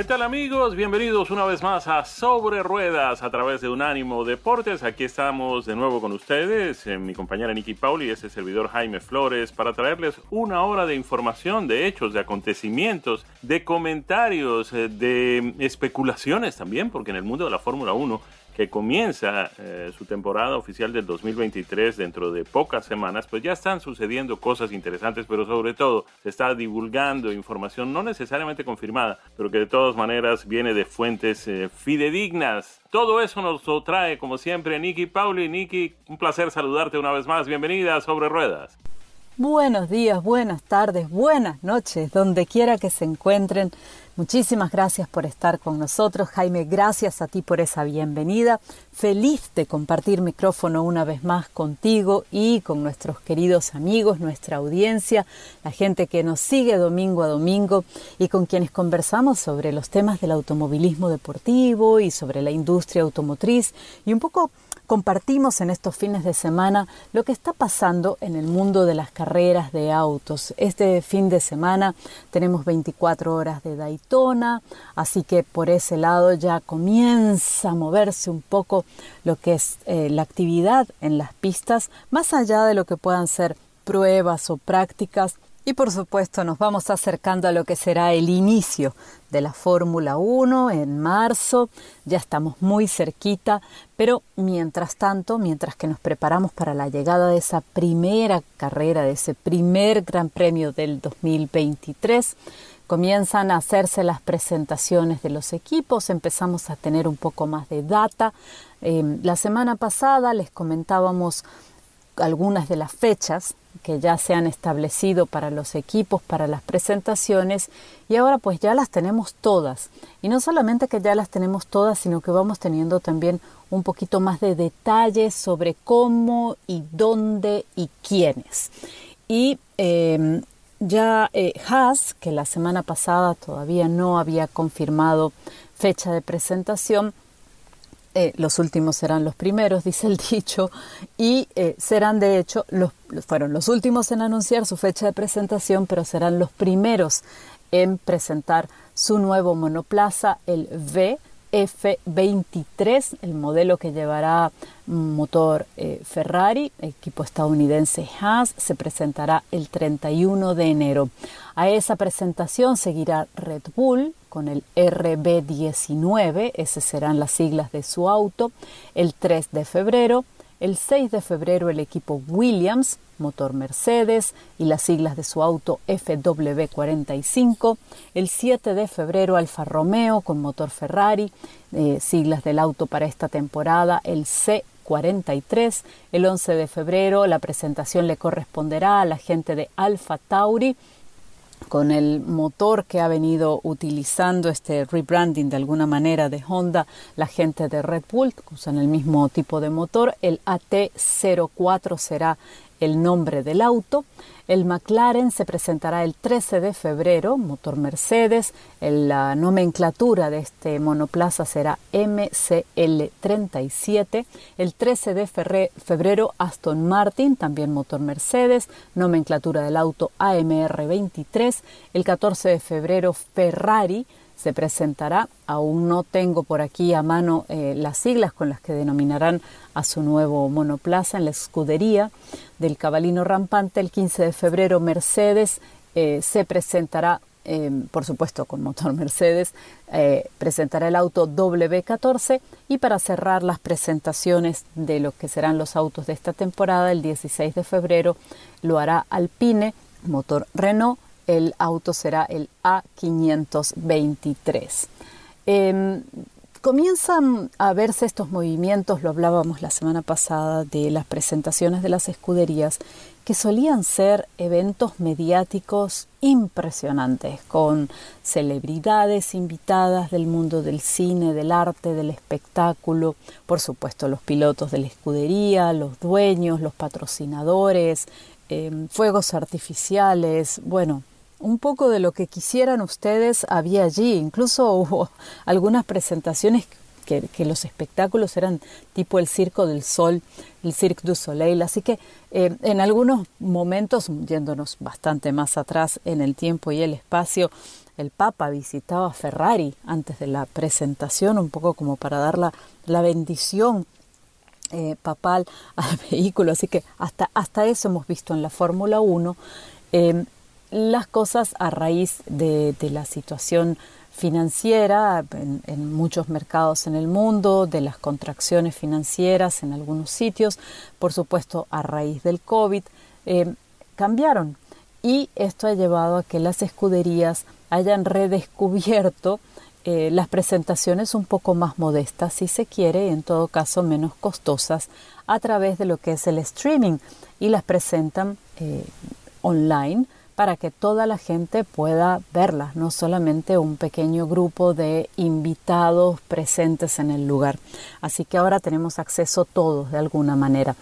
¿Qué tal amigos? Bienvenidos una vez más a Sobre Ruedas a través de Unánimo Deportes. Aquí estamos de nuevo con ustedes, eh, mi compañera Nicky Pauli y ese servidor Jaime Flores para traerles una hora de información, de hechos, de acontecimientos, de comentarios, eh, de especulaciones también, porque en el mundo de la Fórmula 1 que comienza eh, su temporada oficial del 2023 dentro de pocas semanas, pues ya están sucediendo cosas interesantes, pero sobre todo se está divulgando información no necesariamente confirmada, pero que de todas maneras viene de fuentes eh, fidedignas. Todo eso nos trae, como siempre, Nicky Pauli. Nicky, un placer saludarte una vez más. Bienvenida Sobre Ruedas. Buenos días, buenas tardes, buenas noches, donde quiera que se encuentren. Muchísimas gracias por estar con nosotros. Jaime, gracias a ti por esa bienvenida. Feliz de compartir micrófono una vez más contigo y con nuestros queridos amigos, nuestra audiencia, la gente que nos sigue domingo a domingo y con quienes conversamos sobre los temas del automovilismo deportivo y sobre la industria automotriz y un poco compartimos en estos fines de semana lo que está pasando en el mundo de las carreras de autos. Este fin de semana tenemos 24 horas de Daytona, así que por ese lado ya comienza a moverse un poco lo que es eh, la actividad en las pistas, más allá de lo que puedan ser pruebas o prácticas y por supuesto nos vamos acercando a lo que será el inicio de la Fórmula 1 en marzo, ya estamos muy cerquita, pero mientras tanto, mientras que nos preparamos para la llegada de esa primera carrera, de ese primer Gran Premio del 2023, comienzan a hacerse las presentaciones de los equipos, empezamos a tener un poco más de data. Eh, la semana pasada les comentábamos algunas de las fechas que ya se han establecido para los equipos, para las presentaciones, y ahora pues ya las tenemos todas. Y no solamente que ya las tenemos todas, sino que vamos teniendo también un poquito más de detalles sobre cómo y dónde y quiénes. Y em, ya eh, Haas, que la semana pasada todavía no había confirmado fecha de presentación, eh, los últimos serán los primeros, dice el dicho, y eh, serán de hecho, los, fueron los últimos en anunciar su fecha de presentación, pero serán los primeros en presentar su nuevo monoplaza, el VF23, el modelo que llevará motor eh, Ferrari, equipo estadounidense Haas, se presentará el 31 de enero. A esa presentación seguirá Red Bull, con el RB19, esas serán las siglas de su auto, el 3 de febrero, el 6 de febrero el equipo Williams, motor Mercedes y las siglas de su auto FW45, el 7 de febrero Alfa Romeo con motor Ferrari, eh, siglas del auto para esta temporada, el C43, el 11 de febrero la presentación le corresponderá a la gente de Alfa Tauri, con el motor que ha venido utilizando este rebranding de alguna manera de Honda, la gente de Red Bull, usan el mismo tipo de motor, el AT04 será el nombre del auto. El McLaren se presentará el 13 de febrero, motor Mercedes. La nomenclatura de este monoplaza será MCL37. El 13 de febrero, Aston Martin, también motor Mercedes, nomenclatura del auto AMR23. El 14 de febrero, Ferrari se presentará. Aún no tengo por aquí a mano eh, las siglas con las que denominarán a su nuevo monoplaza en la escudería del Cabalino Rampante. El 15 de febrero Mercedes eh, se presentará em, por supuesto con motor Mercedes, eh, presentará el auto W14 y para cerrar las presentaciones de lo que serán los autos de esta temporada, el 16 de febrero lo hará Alpine, motor Renault, el auto será el A523. Em, comienzan a verse estos movimientos, lo hablábamos la semana pasada, de las presentaciones de las escuderías, que solían ser eventos mediáticos impresionantes, con celebridades invitadas del mundo del cine, del arte, del espectáculo, por supuesto los pilotos de la escudería, los dueños, los patrocinadores, em, fuegos artificiales, bueno, un poco de lo que quisieran ustedes había allí. Incluso hubo algunas presentaciones que, los espectáculos eran tipo el Circo del Sol, el Cirque du Soleil. Así que eh, en algunos momentos, yéndonos bastante más atrás en el tiempo y el espacio, el Papa visitaba Ferrari antes de la presentación, un poco como para dar la, bendición eh, papal al vehículo. Así que hasta, hasta eso hemos visto en la Fórmula 1 las cosas a raíz de, la situación financiera en, muchos mercados en el mundo, de las contracciones financieras en algunos sitios, por supuesto a raíz del COVID, eh, cambiaron. Y esto ha llevado a que las escuderías hayan redescubierto eh, las presentaciones un poco más modestas, si se quiere, en todo caso menos costosas, a través de lo que es el streaming y las presentan eh, online para que toda la gente pueda verlas, no solamente un pequeño grupo de invitados presentes en el lugar. Así que ahora tenemos acceso todos de alguna manera.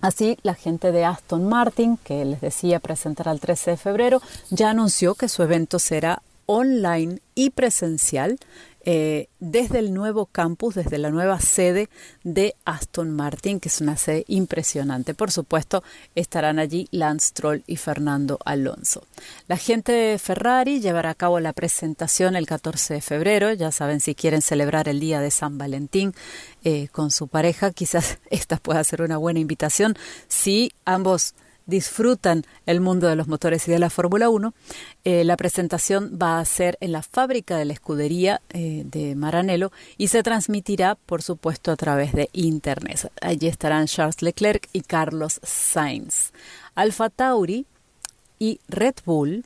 Así, la gente de Aston Martin, que les decía presentará el 13 de febrero, ya anunció que su evento será online y presencial eh, desde el nuevo campus, desde la nueva sede de Aston Martin, que es una sede impresionante. Por supuesto, estarán allí Lance Stroll y Fernando Alonso. La gente de Ferrari llevará a cabo la presentación el 14 de febrero. Ya saben, si quieren celebrar el día de San Valentín eh, con su pareja, quizás esta pueda ser una buena invitación. Si ambos disfrutan el mundo de los motores y de la Fórmula 1. Eh, la presentación va a ser en la fábrica de la escudería eh, de Maranello y se transmitirá, por supuesto, a través de Internet. Allí estarán Charles Leclerc y Carlos Sainz. Alfa Tauri y Red Bull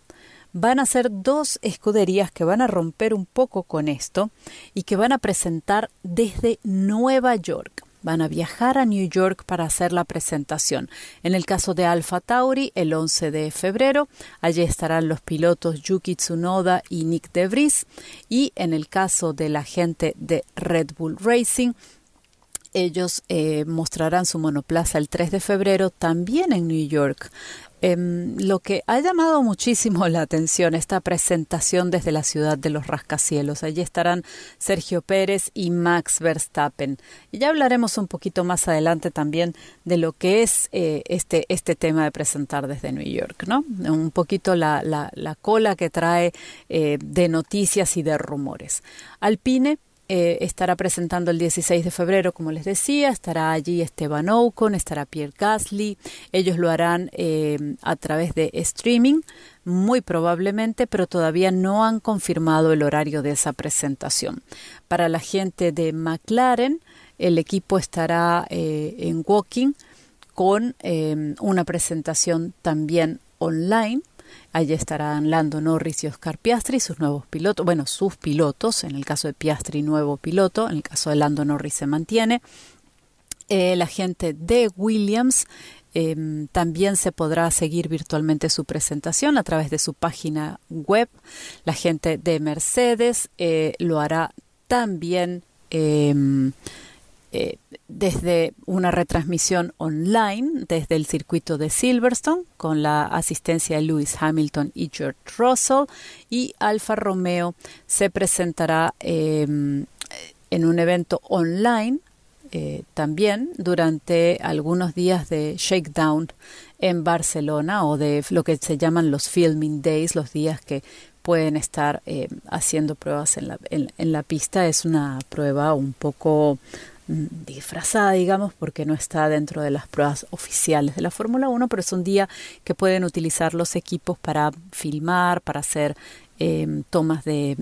van a ser dos escuderías que van a romper un poco con esto y que van a presentar desde Nueva York van a viajar a New York para hacer la presentación. En el caso de Alpha Tauri, el 11 de febrero, allí estarán los pilotos Yuki Tsunoda y Nick DeVries. Y en el caso de la gente de Red Bull Racing, ellos eh, mostrarán su monoplaza el 3 de febrero también en New York. Em, lo que ha llamado muchísimo la atención esta presentación desde la ciudad de los rascacielos. Allí estarán Sergio Pérez y Max Verstappen. Y ya hablaremos un poquito más adelante también de lo que es eh, este, este tema de presentar desde New York, ¿no? Un poquito la, la, cola que trae eh, de noticias y de rumores. Alpine eh, estará presentando el 16 de febrero, como les decía, estará allí Esteban Ocon, estará Pierre Gasly, ellos lo harán eh, a través de streaming, muy probablemente, pero todavía no han confirmado el horario de esa presentación. Para la gente de McLaren, el equipo estará eh, en Walking con una presentación también online Allí estarán Lando Norris y Oscar Piastri, sus nuevos pilotos, bueno, sus pilotos, en el caso de Piastri, nuevo piloto, en el caso de Lando Norris se mantiene. Eh, la gente de Williams em, también se podrá seguir virtualmente su presentación a través de su página web. La gente de Mercedes eh, lo hará también em, eh, desde una retransmisión online desde el circuito de Silverstone con la asistencia de Lewis Hamilton y George Russell y Alfa Romeo se presentará em, en un evento online eh, también durante algunos días de shakedown en Barcelona o de lo que se llaman los filming days, los días que pueden estar eh, haciendo pruebas en la pista. Es una prueba un poco disfrazada, digamos, porque no está dentro de las pruebas oficiales de la Fórmula 1, pero es un día que pueden utilizar los equipos para filmar, para hacer tomas de,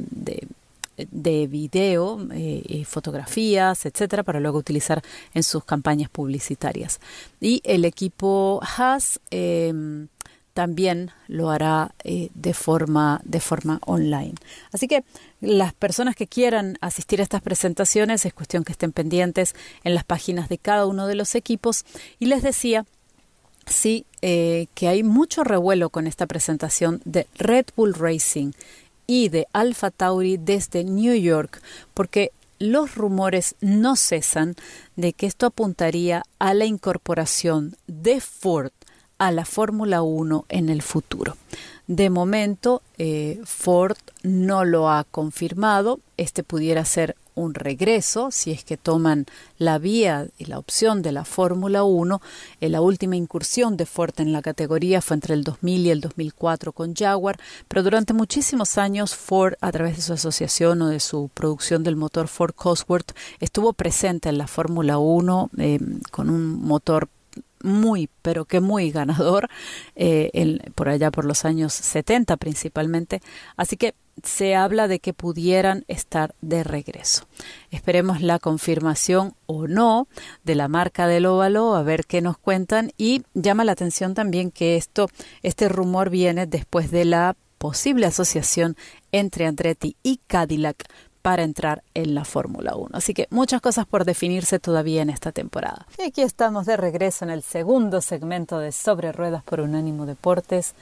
de video, eh, fotografías, etcétera, para luego utilizar en sus campañas publicitarias. Y el equipo Haas em, también lo hará eh, de forma de forma online. Así que las personas que quieran asistir a estas presentaciones es cuestión que estén pendientes en las páginas de cada uno de los equipos. Y les decía sí eh, que hay mucho revuelo con esta presentación de Red Bull Racing y de Alpha Tauri desde New York, porque los rumores no cesan de que esto apuntaría a la incorporación de Ford a la Fórmula 1 en el futuro. De momento, eh, Ford no lo ha confirmado. Este pudiera ser un regreso, si es que toman la vía y la opción de la Fórmula 1. En eh, la última incursión de Ford en la categoría fue entre el 2000 y el 2004 con Jaguar, pero durante muchísimos años Ford, a través de su asociación o de su producción del motor Ford Cosworth, estuvo presente en la Fórmula 1 eh, con un motor muy, pero que muy ganador, eh, por allá por los años 70 principalmente. Así que se habla de que pudieran estar de regreso. Esperemos la confirmación o no de la marca del óvalo, a ver qué nos cuentan. Y llama la atención también que esto, este rumor viene después de la posible asociación entre Andretti y Cadillac para entrar en la Fórmula 1. Así que muchas cosas por definirse todavía en esta temporada. Y aquí estamos de regreso en el segundo segmento de Sobre Ruedas por Unánimo Deportes.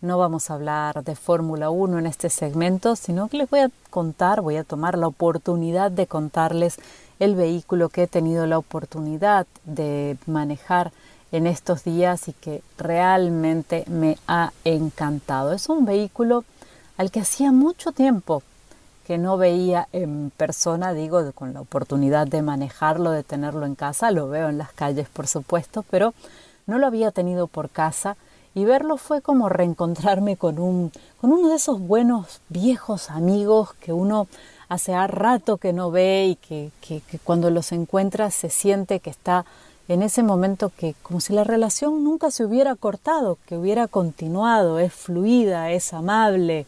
No vamos a hablar de Fórmula 1 en este segmento, sino que les voy a contar, voy a tomar la oportunidad de contarles el vehículo que he tenido la oportunidad de manejar en estos días y que realmente me ha encantado. Es un vehículo al que hacía mucho tiempo que no veía en persona, digo, con la oportunidad de manejarlo, de tenerlo en casa, lo veo en las calles por supuesto, pero no lo había tenido por casa. Y verlo fue como reencontrarme con, un, con uno de esos buenos viejos amigos que uno hace rato que no ve y que, que, que cuando los encuentra se siente que está en ese momento que como si la relación nunca se hubiera cortado, que hubiera continuado, es fluida, es amable,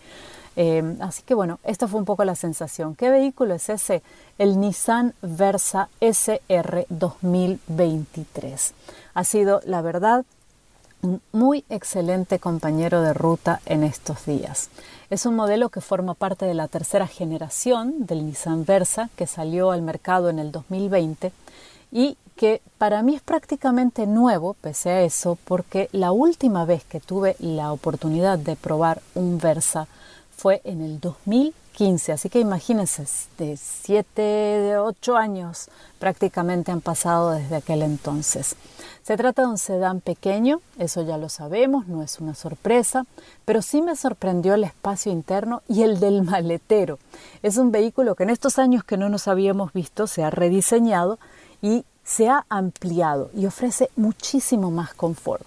eh, así que bueno, esta fue un poco la sensación. ¿Qué vehículo es ese? El Nissan Versa SR 2023. Ha sido, la verdad, un muy excelente compañero de ruta en estos días. Es un modelo que forma parte de la tercera generación del Nissan Versa que salió al mercado en el 2020 y que para mí es prácticamente nuevo, pese a eso, porque la última vez que tuve la oportunidad de probar un Versa fue en el 2015, así que imagínense, de 7, 8 años prácticamente han pasado desde aquel entonces. Se trata de un sedán pequeño, eso ya lo sabemos, no es una sorpresa, pero sí me sorprendió el espacio interno y el del maletero. Es un vehículo que en estos años que no nos habíamos visto se ha rediseñado y se ha ampliado y ofrece muchísimo más confort.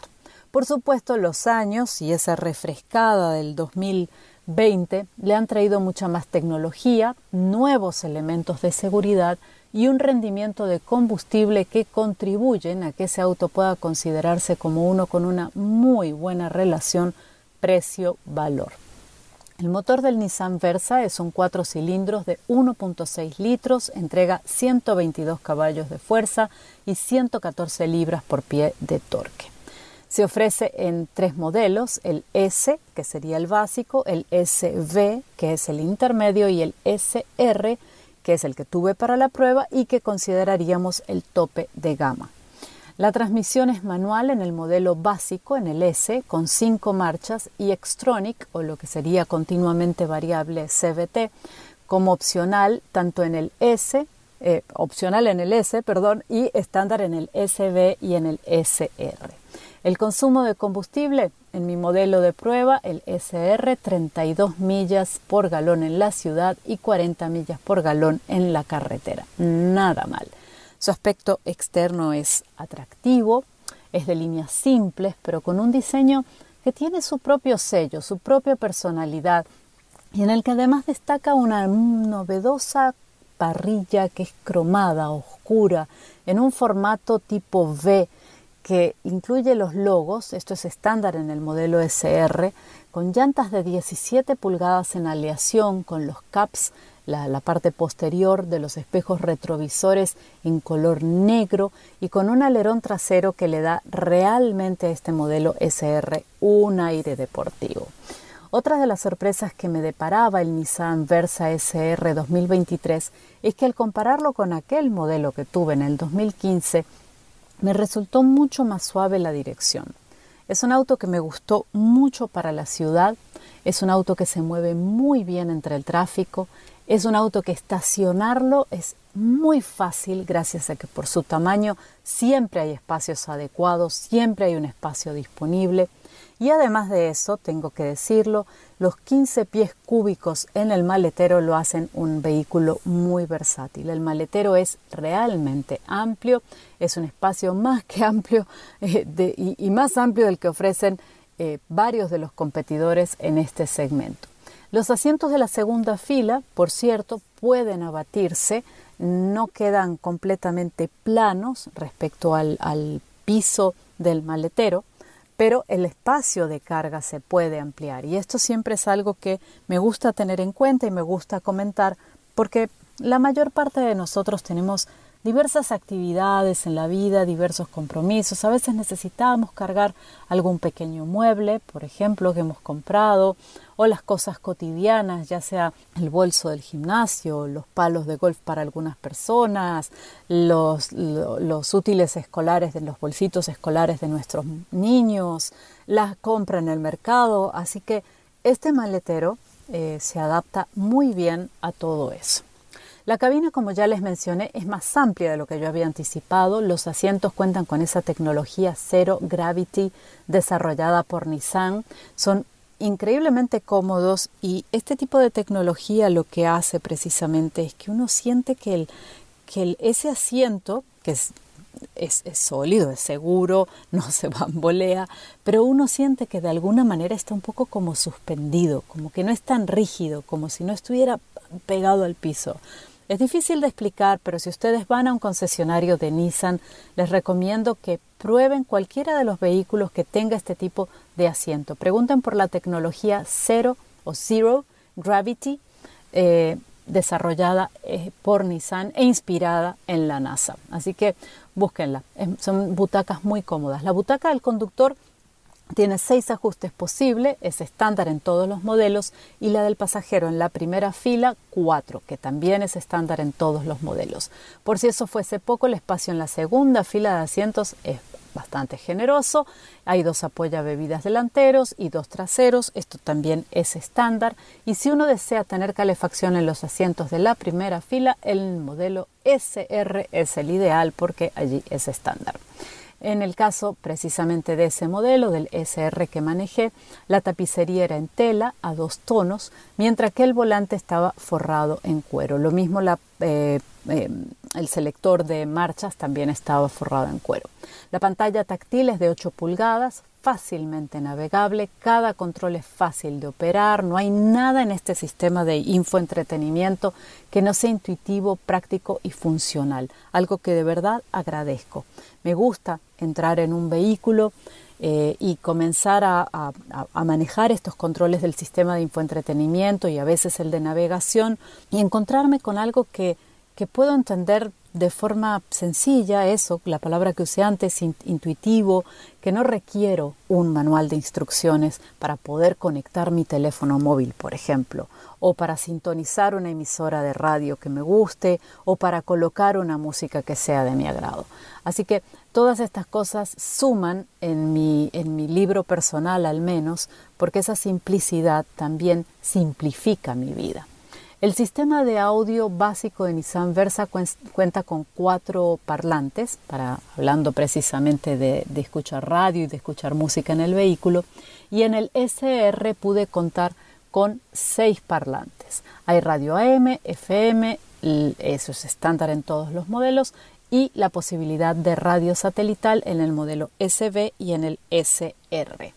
Por supuesto, los años y esa refrescada del 2000 20 le han traído mucha más tecnología, nuevos elementos de seguridad y un rendimiento de combustible que contribuyen a que ese auto pueda considerarse como uno con una muy buena relación precio-valor. El motor del Nissan Versa es un cuatro cilindros de 1.6 litros, entrega 122 caballos de fuerza y 114 libras por pie de torque. Se ofrece en tres modelos, el S, que sería el básico, el SV, que es el intermedio, y el SR, que es el que tuve para la prueba y que consideraríamos el tope de gama. La transmisión es manual en el modelo básico, en el S, con cinco marchas, y Xtronic, o lo que sería continuamente variable CVT, como opcional tanto en el S, eh, opcional en el S, perdón, y estándar en el SV y en el SR. El consumo de combustible en mi modelo de prueba, el SR, 32 millas por galón en la ciudad y 40 millas por galón en la carretera. Nada mal. Su aspecto externo es atractivo, es de líneas simples, pero con un diseño que tiene su propio sello, su propia personalidad y en el que además destaca una novedosa parrilla que es cromada, oscura, en un formato tipo V que incluye los logos, esto es estándar en el modelo SR, con llantas de 17 pulgadas en aleación con los caps la, parte posterior de los espejos retrovisores en color negro y con un alerón trasero que le da realmente a este modelo SR un aire deportivo. Otra de las sorpresas que me deparaba el Nissan Versa SR 2023 es que al compararlo con aquel modelo que tuve en el 2015, me resultó mucho más suave la dirección. Es un auto que me gustó mucho para la ciudad, es un auto que se mueve muy bien entre el tráfico, es un auto que estacionarlo es muy fácil gracias a que por su tamaño siempre hay espacios adecuados, siempre hay un espacio disponible. Y además de eso, tengo que decirlo, los 15 pies cúbicos en el maletero lo hacen un vehículo muy versátil. El maletero es realmente amplio, es un espacio más que amplio eh, y, más amplio del que ofrecen eh, varios de los competidores en este segmento. Los asientos de la segunda fila, por cierto, pueden abatirse, no quedan completamente planos respecto al, piso del maletero, pero el espacio de carga se puede ampliar. Y esto siempre es algo que me gusta tener en cuenta y me gusta comentar porque la mayor parte de nosotros tenemos diversas actividades en la vida, diversos compromisos. A veces necesitamos cargar algún pequeño mueble, por ejemplo, que hemos comprado, o las cosas cotidianas, ya sea el bolso del gimnasio, los palos de golf para algunas personas, los, útiles escolares de los bolsitos escolares de nuestros niños, la compra en el mercado. Así que este maletero eh, se adapta muy bien a todo eso. La cabina, como ya les mencioné, es más amplia de lo que yo había anticipado. Los asientos cuentan con esa tecnología Zero Gravity desarrollada por Nissan. Son increíblemente cómodos y este tipo de tecnología lo que hace precisamente es que uno siente que, el, que ese asiento, que es, es, sólido, es seguro, no se bambolea, pero uno siente que de alguna manera está un poco como suspendido, como que no es tan rígido, como si no estuviera pegado al piso. Es difícil de explicar, pero si ustedes van a un concesionario de Nissan, les recomiendo que prueben cualquiera de los vehículos que tenga este tipo de asiento. Pregunten por la tecnología Zero o Zero Gravity eh, desarrollada eh, por Nissan e inspirada en la NASA. Así que búsquenla. son butacas muy cómodas. La butaca del conductor tiene seis ajustes posibles, es estándar en todos los modelos, y la del pasajero en la primera fila, cuatro, que también es estándar en todos los modelos. Por si eso fuese poco, el espacio en la segunda fila de asientos es bastante generoso. Hay dos apoya bebidas delanteros y dos traseros. Esto también es estándar. Y si uno desea tener calefacción en los asientos de la primera fila, el modelo SR es el ideal porque allí es estándar. En el caso precisamente de ese modelo, del SR que manejé, la tapicería era en tela a dos tonos, mientras que el volante estaba forrado en cuero. Lo mismo eh, eh, el selector de marchas también estaba forrado en cuero. La pantalla táctil es de 8 pulgadas, fácilmente navegable, cada control es fácil de operar, no hay nada en este sistema de infoentretenimiento que no sea intuitivo, práctico y funcional, algo que de verdad agradezco. Me gusta entrar en un vehículo eh, y comenzar a, a, manejar estos controles del sistema de infoentretenimiento y a veces el de navegación y encontrarme con algo que, que puedo entender de forma sencilla, eso, la palabra que usé antes, intuitivo, que no requiero un manual de instrucciones para poder conectar mi teléfono móvil, por ejemplo, o para sintonizar una emisora de radio que me guste, o para colocar una música que sea de mi agrado. Así que todas estas cosas suman en mi, en mi libro personal al menos, porque esa simplicidad también simplifica mi vida. El sistema de audio básico de Nissan Versa cuenta con cuatro parlantes, para, hablando precisamente de, escuchar radio y de escuchar música en el vehículo, y en el SR pude contar con seis parlantes. Hay radio AM, FM, eso es estándar en todos los modelos, y la posibilidad de radio satelital en el modelo SB y en el SR.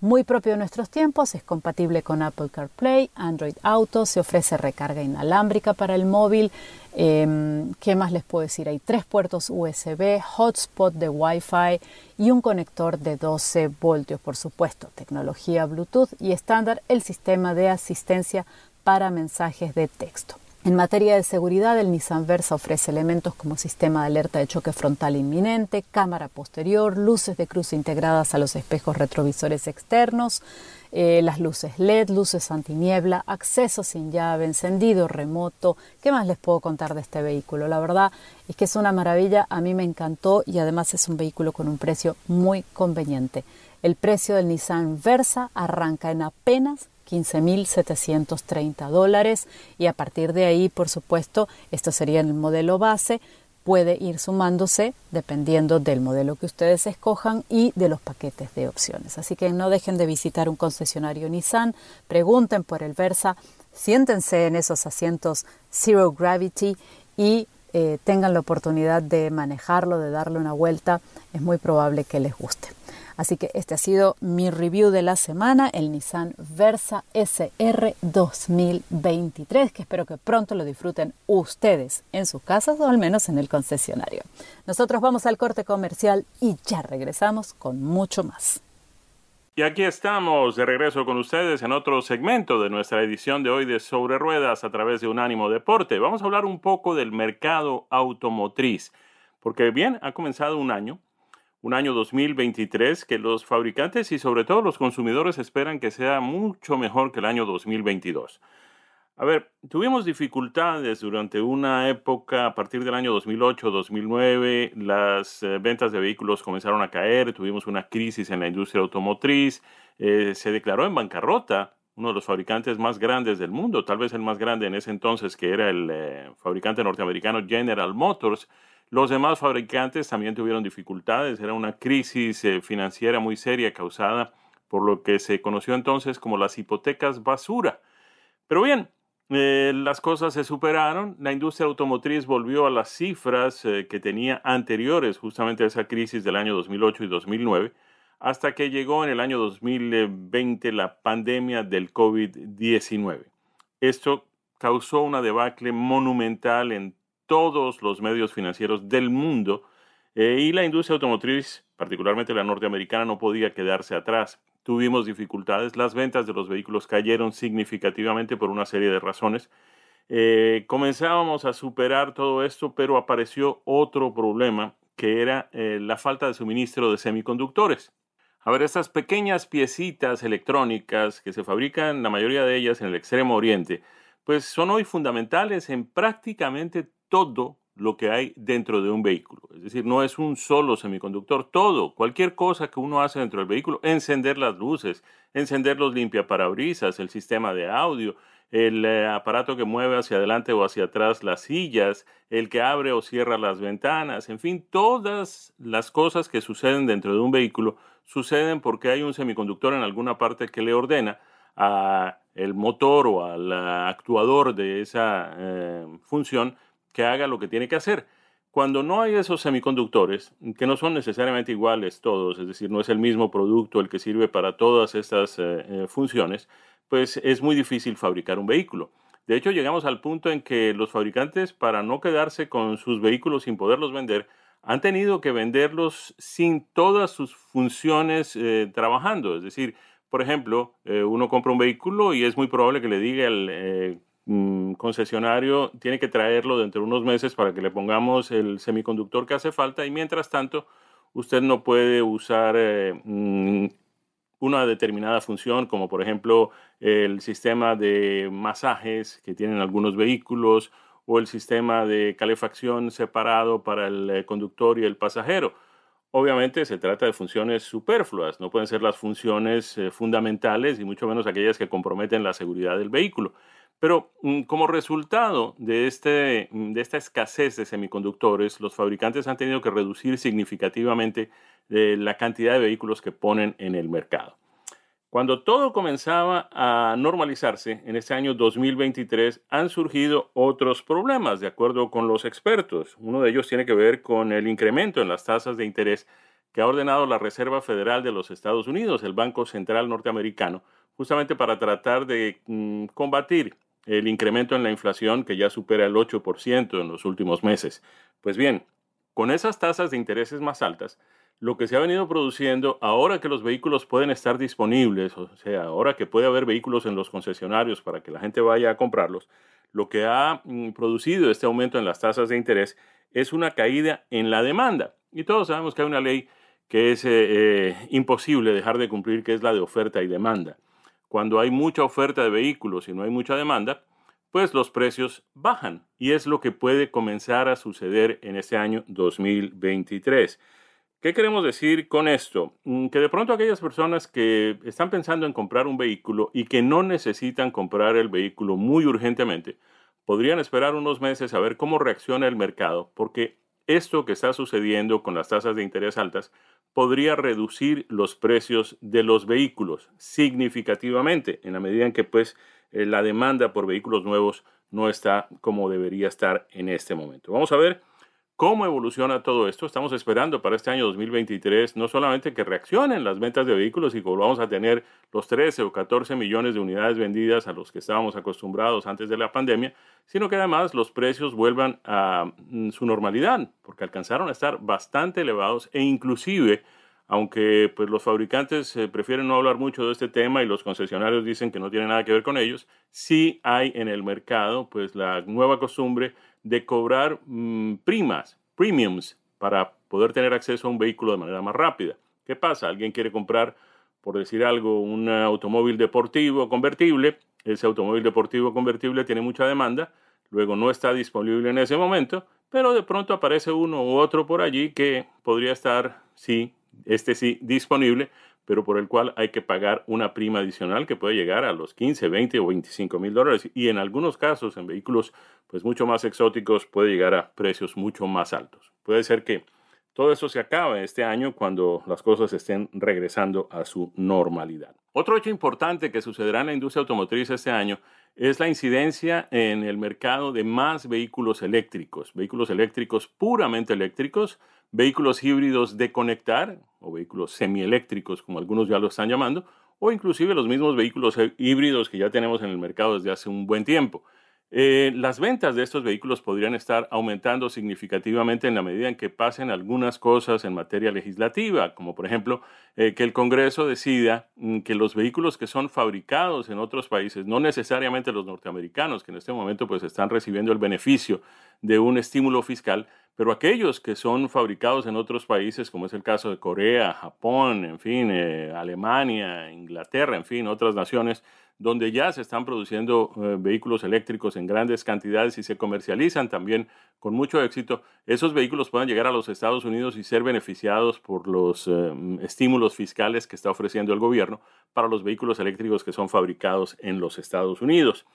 muy propio de nuestros tiempos, es compatible con Apple CarPlay, Android Auto, se ofrece recarga inalámbrica para el móvil. Em, ¿Qué más les puedo decir? Hay tres puertos USB, hotspot de Wi-Fi y un conector de 12 voltios, por supuesto, tecnología Bluetooth y estándar el sistema de asistencia para mensajes de texto. En materia de seguridad, el Nissan Versa ofrece elementos como sistema de alerta de choque frontal inminente, cámara posterior, luces de cruz integradas a los espejos retrovisores externos, eh, las luces LED, luces antiniebla, acceso sin llave, encendido remoto. ¿Qué más les puedo contar de este vehículo? La verdad es que es una maravilla, a mí me encantó y además es un vehículo con un precio muy conveniente. El precio del Nissan Versa arranca en apenas 15.730 dólares. Y a partir de ahí, por supuesto, esto sería el modelo base, puede ir sumándose dependiendo del modelo que ustedes escojan y de los paquetes de opciones. Así que no dejen de visitar un concesionario Nissan, pregunten por el Versa, siéntense en esos asientos Zero Gravity y eh, tengan la oportunidad de manejarlo, de darle una vuelta, es muy probable que les guste. Así que este ha sido mi review de la semana, el Nissan Versa SR 2023, que espero que pronto lo disfruten ustedes en sus casas o al menos en el concesionario. Nosotros vamos al corte comercial y ya regresamos con mucho más. Y aquí estamos de regreso con ustedes en otro segmento de nuestra edición de hoy de Sobre Ruedas a través de Unánimo Deporte. Vamos a hablar un poco del mercado automotriz, porque bien, ha comenzado un año un año 2023 que los fabricantes y sobre todo los consumidores esperan que sea mucho mejor que el año 2022. A ver, tuvimos dificultades durante una época, a partir del año 2008-2009, las eh, ventas de vehículos comenzaron a caer, tuvimos una crisis en la industria automotriz, eh, se declaró en bancarrota uno de los fabricantes más grandes del mundo, tal vez el más grande en ese entonces, que era el eh, fabricante norteamericano General Motors, los demás fabricantes también tuvieron dificultades, era una crisis eh, financiera muy seria causada por lo que se conoció entonces como las hipotecas basura. Pero bien, eh, las cosas se superaron, la industria automotriz volvió a las cifras eh, que tenía anteriores justamente a esa crisis del año 2008 y 2009, hasta que llegó en el año 2020 la pandemia del COVID-19. Esto causó una debacle monumental en todos los medios financieros del mundo eh, y la industria automotriz, particularmente la norteamericana, no podía quedarse atrás. Tuvimos dificultades, las ventas de los vehículos cayeron significativamente por una serie de razones. Eh, comenzábamos a superar todo esto, pero apareció otro problema que era eh, la falta de suministro de semiconductores. A ver, estas pequeñas piecitas electrónicas que se fabrican, la mayoría de ellas en el extremo oriente, pues son hoy fundamentales en prácticamente todo lo que hay dentro de un vehículo. Es decir, no es un solo semiconductor, todo, cualquier cosa que uno hace dentro del vehículo, encender las luces, encender los limpiaparabrisas, el sistema de audio, el eh, aparato que mueve hacia adelante o hacia atrás las sillas, el que abre o cierra las ventanas, en fin, todas las cosas que suceden dentro de un vehículo suceden porque hay un semiconductor en alguna parte que le ordena a el motor o al actuador de esa eh, función que haga lo que tiene que hacer. Cuando no hay esos semiconductores, que no son necesariamente iguales todos, es decir, no es el mismo producto el que sirve para todas estas eh, eh, funciones, pues es muy difícil fabricar un vehículo. De hecho, llegamos al punto en que los fabricantes, para no quedarse con sus vehículos sin poderlos vender, han tenido que venderlos sin todas sus funciones eh, trabajando. Es decir, por ejemplo, uno compra un vehículo y es muy probable que le diga el Mm, concesionario tiene que traerlo dentro de unos meses para que le pongamos el semiconductor que hace falta y mientras tanto usted no puede usar eh, mm, una determinada función como por ejemplo el sistema de masajes que tienen algunos vehículos o el sistema de calefacción separado para el eh, conductor y el pasajero. Obviamente se trata de funciones superfluas, no pueden ser las funciones eh, fundamentales y mucho menos aquellas que comprometen la seguridad del vehículo. Pero mm, como resultado de, este, mm, de esta escasez de semiconductores, los fabricantes han tenido que reducir significativamente eh, la cantidad de vehículos que ponen en el mercado. Cuando todo comenzaba a normalizarse en este año 2023, han surgido otros problemas, de acuerdo con los expertos. Uno de ellos tiene que ver con el incremento en las tasas de interés que ha ordenado la Reserva Federal de los Estados Unidos, el Banco Central Norteamericano, justamente para tratar de mm, combatir el incremento en la inflación que ya supera el 8% en los últimos meses. Pues bien, con esas tasas de intereses más altas, lo que se ha venido produciendo ahora que los vehículos pueden estar disponibles, o sea, ahora que puede haber vehículos en los concesionarios para que la gente vaya a comprarlos, lo que ha mm, producido este aumento en las tasas de interés es una caída en la demanda. Y todos sabemos que hay una ley que es eh, eh, imposible dejar de cumplir, que es la de oferta y demanda. Cuando hay mucha oferta de vehículos y no hay mucha demanda, pues los precios bajan. Y es lo que puede comenzar a suceder en este año 2023. ¿Qué queremos decir con esto? Mm, que de pronto aquellas personas que están pensando en comprar un vehículo y que no necesitan comprar el vehículo muy urgentemente, podrían esperar unos meses a ver cómo reacciona el mercado, porque esto que está sucediendo con las tasas de interés altas podría reducir los precios de los vehículos significativamente en la medida en que pues eh, la demanda por vehículos nuevos no está como debería estar en este momento. Vamos a ver cómo evoluciona todo esto. Estamos esperando para este año 2023 no solamente que reaccionen las ventas de vehículos y que volvamos a tener los 13 o 14 millones de unidades vendidas a los que estábamos acostumbrados antes de la pandemia, sino que además los precios vuelvan a mm, su normalidad, porque alcanzaron a estar bastante elevados e inclusive aunque pues los fabricantes eh, prefieren no hablar mucho de este tema y los concesionarios dicen que no tiene nada que ver con ellos, sí hay en el mercado pues la nueva costumbre de cobrar mm, primas, premiums, para poder tener acceso a un vehículo de manera más rápida. ¿Qué pasa? Alguien quiere comprar, por decir algo, un automóvil deportivo convertible, ese automóvil deportivo convertible tiene mucha demanda, luego no está disponible en ese momento, pero de pronto aparece uno u otro por allí que podría estar, sí, este sí, disponible, pero por el cual hay que pagar una prima adicional que puede llegar a los 15, 20 o 25 mil dólares y en algunos casos en vehículos pues mucho más exóticos puede llegar a precios mucho más altos. Puede ser que todo eso se acabe este año cuando las cosas estén regresando a su normalidad. Otro hecho importante que sucederá en la industria automotriz este año es la incidencia en el mercado de más vehículos eléctricos, vehículos eléctricos puramente eléctricos, vehículos híbridos de conectar o vehículos semieléctricos, como algunos ya lo están llamando, o inclusive los mismos vehículos híbridos que ya tenemos en el mercado desde hace un buen tiempo. Eh, las ventas de estos vehículos podrían estar aumentando significativamente en la medida en que pasen algunas cosas en materia legislativa, como por ejemplo eh, que el Congreso decida mm, que los vehículos que son fabricados en otros países, no necesariamente los norteamericanos, que en este momento pues están recibiendo el beneficio de un estímulo fiscal, pero aquellos que son fabricados en otros países, como es el caso de Corea, Japón, en fin, eh, Alemania, Inglaterra, en fin, otras naciones, donde ya se están produciendo eh, vehículos eléctricos en grandes cantidades y se comercializan también con mucho éxito, esos vehículos puedan llegar a los Estados Unidos y ser beneficiados por los eh, estímulos fiscales que está ofreciendo el gobierno para los vehículos eléctricos que son fabricados en los Estados Unidos.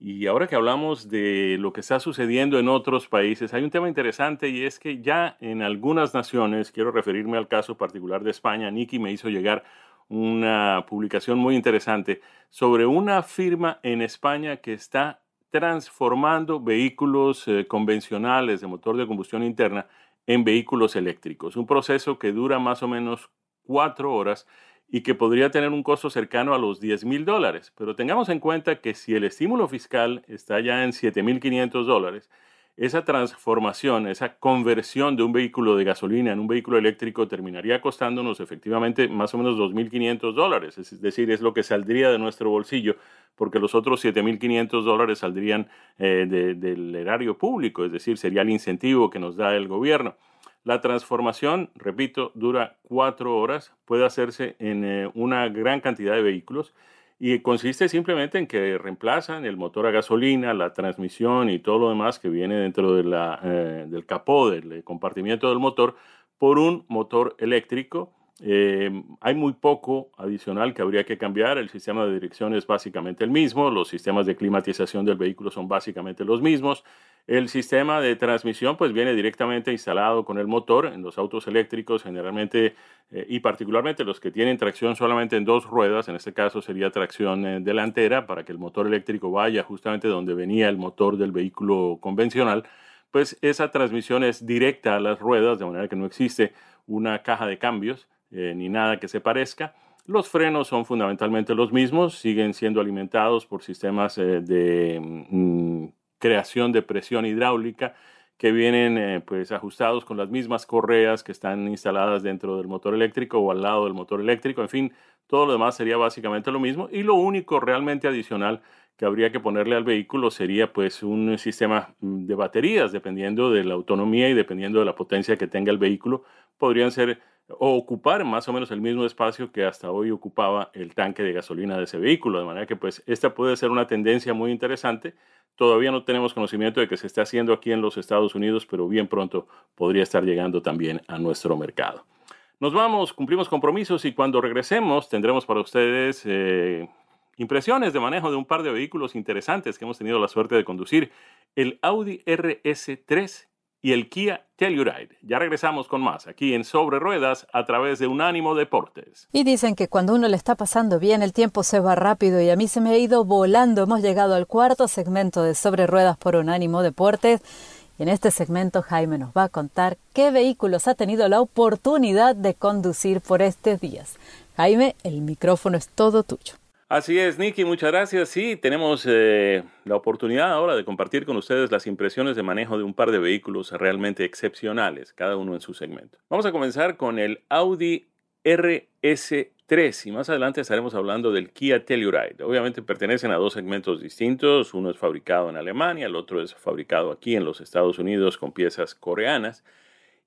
Y ahora que hablamos de lo que está sucediendo en otros países, hay un tema interesante y es que ya en algunas naciones, quiero referirme al caso particular de España, Nicky me hizo llegar una publicación muy interesante sobre una firma en España que está transformando vehículos eh, convencionales de motor de combustión interna en vehículos eléctricos. Un proceso que dura más o menos cuatro horas y que podría tener un costo cercano a los 10 mil dólares. Pero tengamos en cuenta que si el estímulo fiscal está ya en 7.500 dólares, esa transformación, esa conversión de un vehículo de gasolina en un vehículo eléctrico terminaría costándonos efectivamente más o menos 2.500 dólares. Es decir, es lo que saldría de nuestro bolsillo, porque los otros 7.500 dólares saldrían eh, del erario público, es decir, sería el incentivo que nos da el gobierno. La transformación, repito, dura cuatro horas, puede hacerse en eh, una gran cantidad de vehículos y consiste simplemente en que reemplazan el motor a gasolina, la transmisión y todo lo demás que viene dentro de la, eh, del capó, del compartimiento del motor, por un motor eléctrico eh, hay muy poco adicional que habría que cambiar. El sistema de dirección es básicamente el mismo. Los sistemas de climatización del vehículo son básicamente los mismos. El sistema de transmisión pues viene directamente instalado con el motor en los autos eléctricos generalmente eh, y particularmente los que tienen tracción solamente en dos ruedas. En este caso sería tracción eh, delantera para que el motor eléctrico vaya justamente donde venía el motor del vehículo convencional. Pues esa transmisión es directa a las ruedas de manera que no existe una caja de cambios ni nada que se parezca. Los frenos son fundamentalmente los mismos, siguen siendo alimentados por sistemas de mm, creación de presión hidráulica que vienen eh, pues ajustados con las mismas correas que están instaladas dentro del motor eléctrico o al lado del motor eléctrico. En fin, todo lo demás sería básicamente lo mismo y lo único realmente adicional que habría que ponerle al vehículo sería pues un sistema mm, de baterías dependiendo de la autonomía y dependiendo de la potencia que tenga el vehículo podrían ser o ocupar más o menos el mismo espacio que hasta hoy ocupaba el tanque de gasolina de ese vehículo. De manera que pues esta puede ser una tendencia muy interesante. Todavía no tenemos conocimiento de que se esté haciendo aquí en los Estados Unidos, pero bien pronto podría estar llegando también a nuestro mercado. Nos vamos, cumplimos compromisos y cuando regresemos tendremos para ustedes eh, impresiones de manejo de un par de vehículos interesantes que hemos tenido la suerte de conducir, el Audi RS3 y el Kia Telluride. Ya regresamos con más aquí en Sobre Ruedas a través de Unánimo Deportes. Y dicen que cuando uno le está pasando bien el tiempo se va rápido y a mí se me ha ido volando. Hemos llegado al cuarto segmento de Sobre Ruedas por Unánimo Deportes. Y en este segmento Jaime nos va a contar qué vehículos ha tenido la oportunidad de conducir por estos días. Jaime, el micrófono es todo tuyo. Así es, Nicky, muchas gracias. Sí, tenemos eh, la oportunidad ahora de compartir con ustedes las impresiones de manejo de un par de vehículos realmente excepcionales, cada uno en su segmento. Vamos a comenzar con el Audi RS3 y más adelante estaremos hablando del Kia Telluride. Obviamente pertenecen a dos segmentos distintos, uno es fabricado en Alemania, el otro es fabricado aquí en los Estados Unidos con piezas coreanas.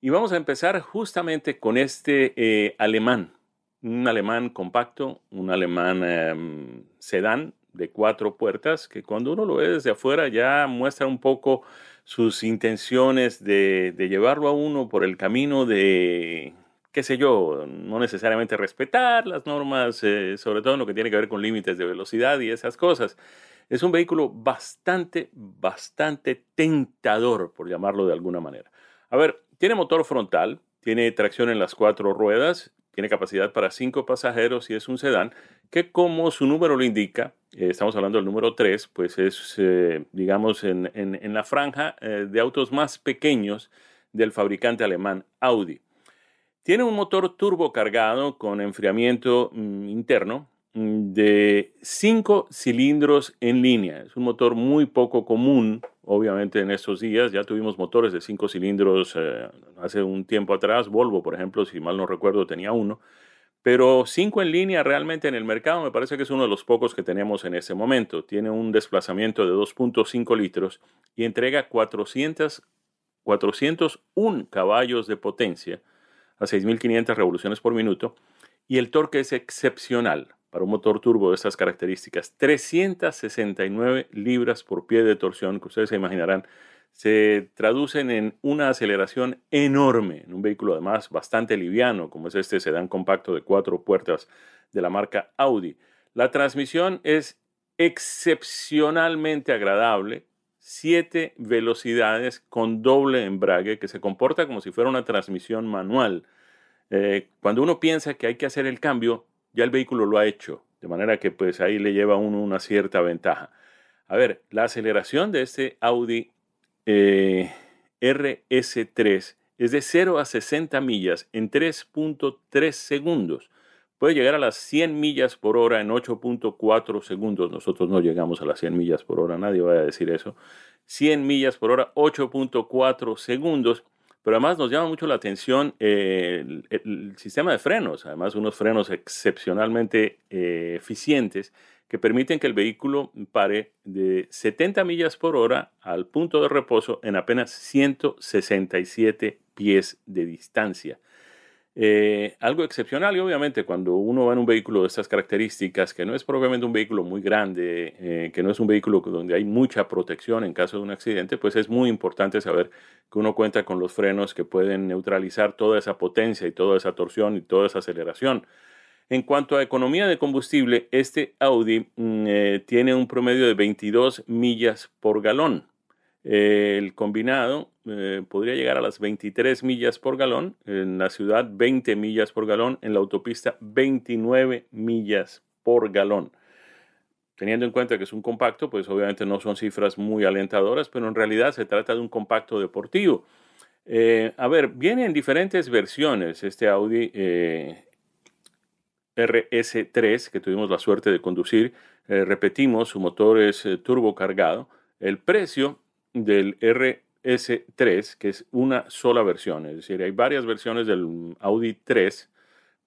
Y vamos a empezar justamente con este eh, alemán, un alemán compacto, un alemán em, sedán de cuatro puertas, que cuando uno lo ve desde afuera ya muestra un poco sus intenciones de, llevarlo a uno por el camino de, qué sé yo, no necesariamente respetar las normas, eh, sobre todo en lo que tiene que ver con límites de velocidad y esas cosas. Es un vehículo bastante, bastante tentador, por llamarlo de alguna manera. A ver, tiene motor frontal, tiene tracción en las cuatro ruedas, tiene capacidad para cinco pasajeros y es un sedán que como su número lo indica, eh, estamos hablando del número 3, pues es, eh, digamos, en, la franja eh, de autos más pequeños del fabricante alemán Audi. Tiene un motor turbo cargado con enfriamiento mm, interno de cinco cilindros en línea. Es un motor muy poco común obviamente en estos días ya tuvimos motores de cinco cilindros eh, hace un tiempo atrás. Volvo, por ejemplo, si mal no recuerdo, tenía uno. Pero cinco en línea realmente en el mercado me parece que es uno de los pocos que tenemos en ese momento. Tiene un desplazamiento de 2.5 litros y entrega 400, 401 caballos de potencia a 6.500 revoluciones por minuto y el torque es excepcional para un motor turbo de estas características. 369 libras por pie de torsión, que ustedes se imaginarán, se traducen en una aceleración enorme en un vehículo además bastante liviano, como es este sedán compacto de cuatro puertas de la marca Audi. La transmisión es excepcionalmente agradable, siete velocidades con doble embrague que se comporta como si fuera una transmisión manual. Eh, cuando uno piensa que hay que hacer el cambio, ya el vehículo lo ha hecho, de manera que pues ahí le lleva a uno una cierta ventaja. A ver, la aceleración de este Audi eh, RS3 es de 0 a 60 millas en 3.3 segundos. Puede llegar a las 100 millas por hora en 8.4 segundos. Nosotros no llegamos a las 100 millas por hora, nadie va a decir eso. 100 millas por hora, 8.4 segundos. Pero además nos llama mucho la atención eh, el, sistema de frenos, además unos frenos excepcionalmente eh, eficientes que permiten que el vehículo pare de 70 millas por hora al punto de reposo en apenas 167 pies de distancia. Eh, algo excepcional y obviamente cuando uno va en un vehículo de estas características, que no es propiamente un vehículo muy grande, eh, que no es un vehículo donde hay mucha protección en caso de un accidente, pues es muy importante saber que uno cuenta con los frenos que pueden neutralizar toda esa potencia y toda esa torsión y toda esa aceleración. En cuanto a economía de combustible, este Audi mm, eh, tiene un promedio de 22 millas por galón el combinado eh, podría llegar a las 23 millas por galón, en la ciudad 20 millas por galón, en la autopista 29 millas por galón. Teniendo en cuenta que es un compacto, pues obviamente no son cifras muy alentadoras, pero en realidad se trata de un compacto deportivo. Eh, a ver, viene en diferentes versiones este Audi RS3 que tuvimos la suerte de conducir. repetimos, su motor es turbo cargado. El precio del RS3, que es una sola versión, es decir, hay varias versiones del Audi 3,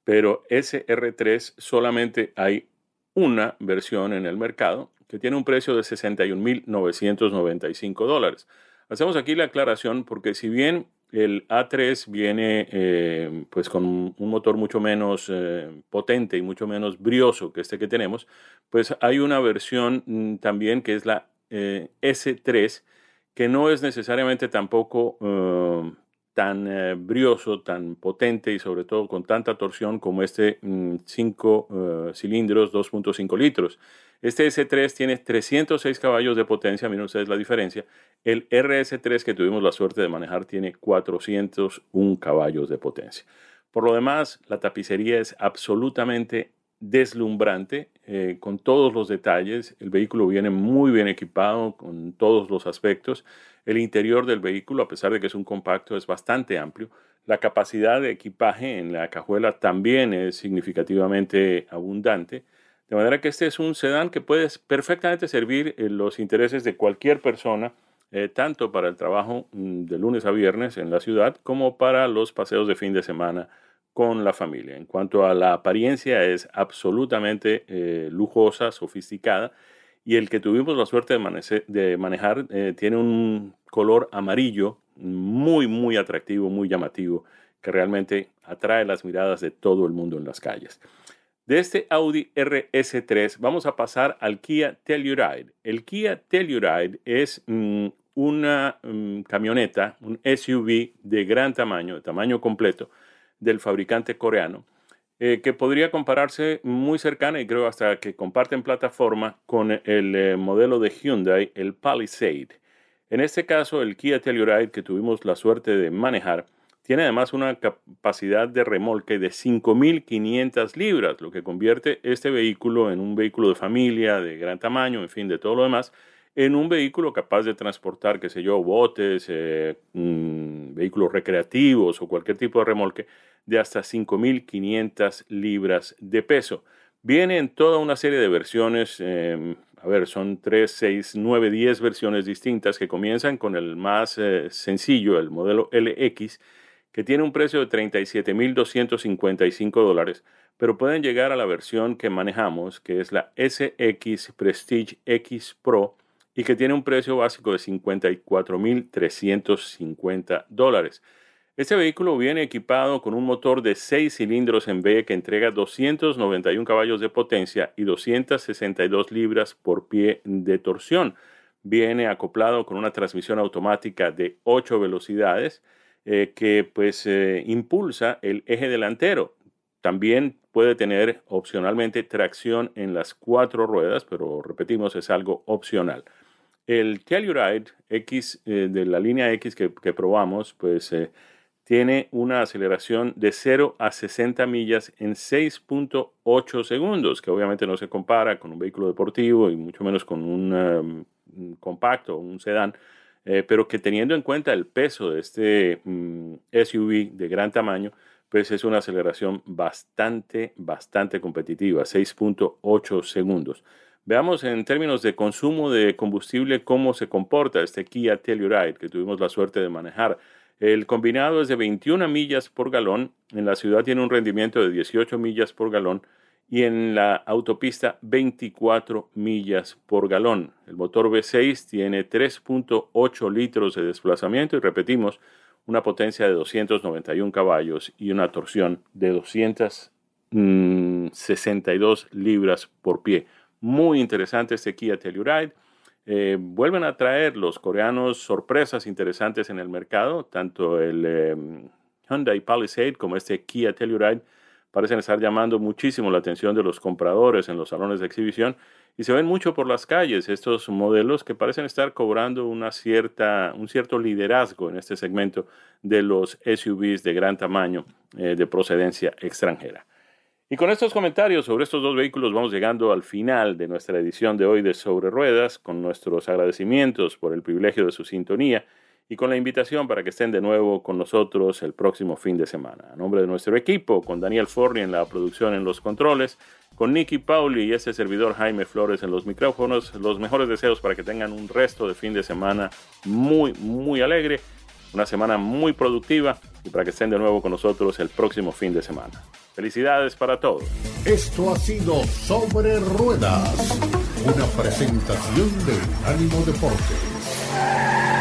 pero SR3 solamente hay una versión en el mercado que tiene un precio de 61.995 dólares. Hacemos aquí la aclaración porque si bien el A3 viene eh, pues con un motor mucho menos eh, potente y mucho menos brioso que este que tenemos, pues hay una versión mm, también que es la eh, S3 que no es necesariamente tampoco tan eh, brioso, tan potente y sobre todo con tanta torsión como este 5 mm, eh, cilindros 2.5 litros. Este S3 tiene 306 caballos de potencia, miren ustedes la diferencia. El RS3 que tuvimos la suerte de manejar tiene 401 caballos de potencia. Por lo demás, la tapicería es absolutamente deslumbrante, eh, con todos los detalles. El vehículo viene muy bien equipado con todos los aspectos. El interior del vehículo, a pesar de que es un compacto, es bastante amplio. La capacidad de equipaje en la cajuela también es significativamente abundante. De manera que este es un sedán que puede perfectamente servir en los intereses de cualquier persona, eh, tanto para el trabajo mm, de lunes a viernes en la ciudad como para los paseos de fin de semana con la familia. En cuanto a la apariencia, es absolutamente eh, lujosa, sofisticada y el que tuvimos la suerte de, manejar eh, tiene un color amarillo muy, muy atractivo, muy llamativo, que realmente atrae las miradas de todo el mundo en las calles. De este Audi RS3 vamos a pasar al Kia Telluride. El Kia Telluride es mm, una mm, camioneta, un SUV de gran tamaño, de tamaño completo, del fabricante coreano, eh, que podría compararse muy cercana y creo hasta que comparten plataforma con el eh, modelo de Hyundai, el Palisade. En este caso, el Kia Telluride que tuvimos la suerte de manejar, tiene además una capacidad de remolque de 5.500 libras, lo que convierte este vehículo en un vehículo de familia, de gran tamaño, en fin, de todo lo demás, en un vehículo capaz de transportar, qué sé yo, botes, eh, vehículos recreativos o cualquier tipo de remolque de hasta 5.500 libras de peso. Viene en toda una serie de versiones, em, a ver, son 3, 6, 9, 10 versiones distintas que comienzan con el más eh, sencillo, el modelo LX, que tiene un precio de 37.255 dólares, pero pueden llegar a la versión que manejamos, que es la SX Prestige X Pro, y que tiene un precio básico de 54.350 dólares. Este vehículo viene equipado con un motor de 6 cilindros en B que entrega 291 caballos de potencia y 262 libras por pie de torsión. Viene acoplado con una transmisión automática de 8 velocidades eh, que pues eh, impulsa el eje delantero. También puede tener opcionalmente tracción en las cuatro ruedas, pero repetimos, es algo opcional. El Telluride X eh, de la línea X que, probamos, pues tiene una aceleración de 0 a 60 millas en 6.8 segundos, que obviamente no se compara con un vehículo deportivo y mucho menos con un, um, compacto, un sedán, eh, pero que teniendo en cuenta el peso de este mm, SUV de gran tamaño, pues es una aceleración bastante, bastante competitiva, 6.8 segundos. Veamos en términos de consumo de combustible cómo se comporta este Kia Telluride que tuvimos la suerte de manejar. El combinado es de 21 millas por galón. En la ciudad tiene un rendimiento de 18 millas por galón y en la autopista 24 millas por galón. El motor V6 tiene 3.8 litros de desplazamiento y repetimos, una potencia de 291 caballos y una torsión de 262 mm, libras por pie. Muy interesante este Kia Telluride. Eh, vuelven a traer los coreanos sorpresas interesantes en el mercado, tanto el eh, Hyundai Palisade como este Kia Telluride parecen estar llamando muchísimo la atención de los compradores en los salones de exhibición y se ven mucho por las calles estos modelos que parecen estar cobrando una cierta, un cierto liderazgo en este segmento de los SUVs de gran tamaño eh, de procedencia extranjera. Y con estos comentarios sobre estos dos vehículos vamos llegando al final de nuestra edición de hoy de Sobre Ruedas, con nuestros agradecimientos por el privilegio de su sintonía y con la invitación para que estén de nuevo con nosotros el próximo fin de semana. A nombre de nuestro equipo, con Daniel Forni en la producción en los controles, con Nicky Pauli y este servidor Jaime Flores en los micrófonos, los mejores deseos para que tengan un resto de fin de semana muy, muy alegre, una semana muy productiva y para que estén de nuevo con nosotros el próximo fin de semana. Felicidades para todos. Esto ha sido Sobre Ruedas, una presentación de Ánimo Deportes.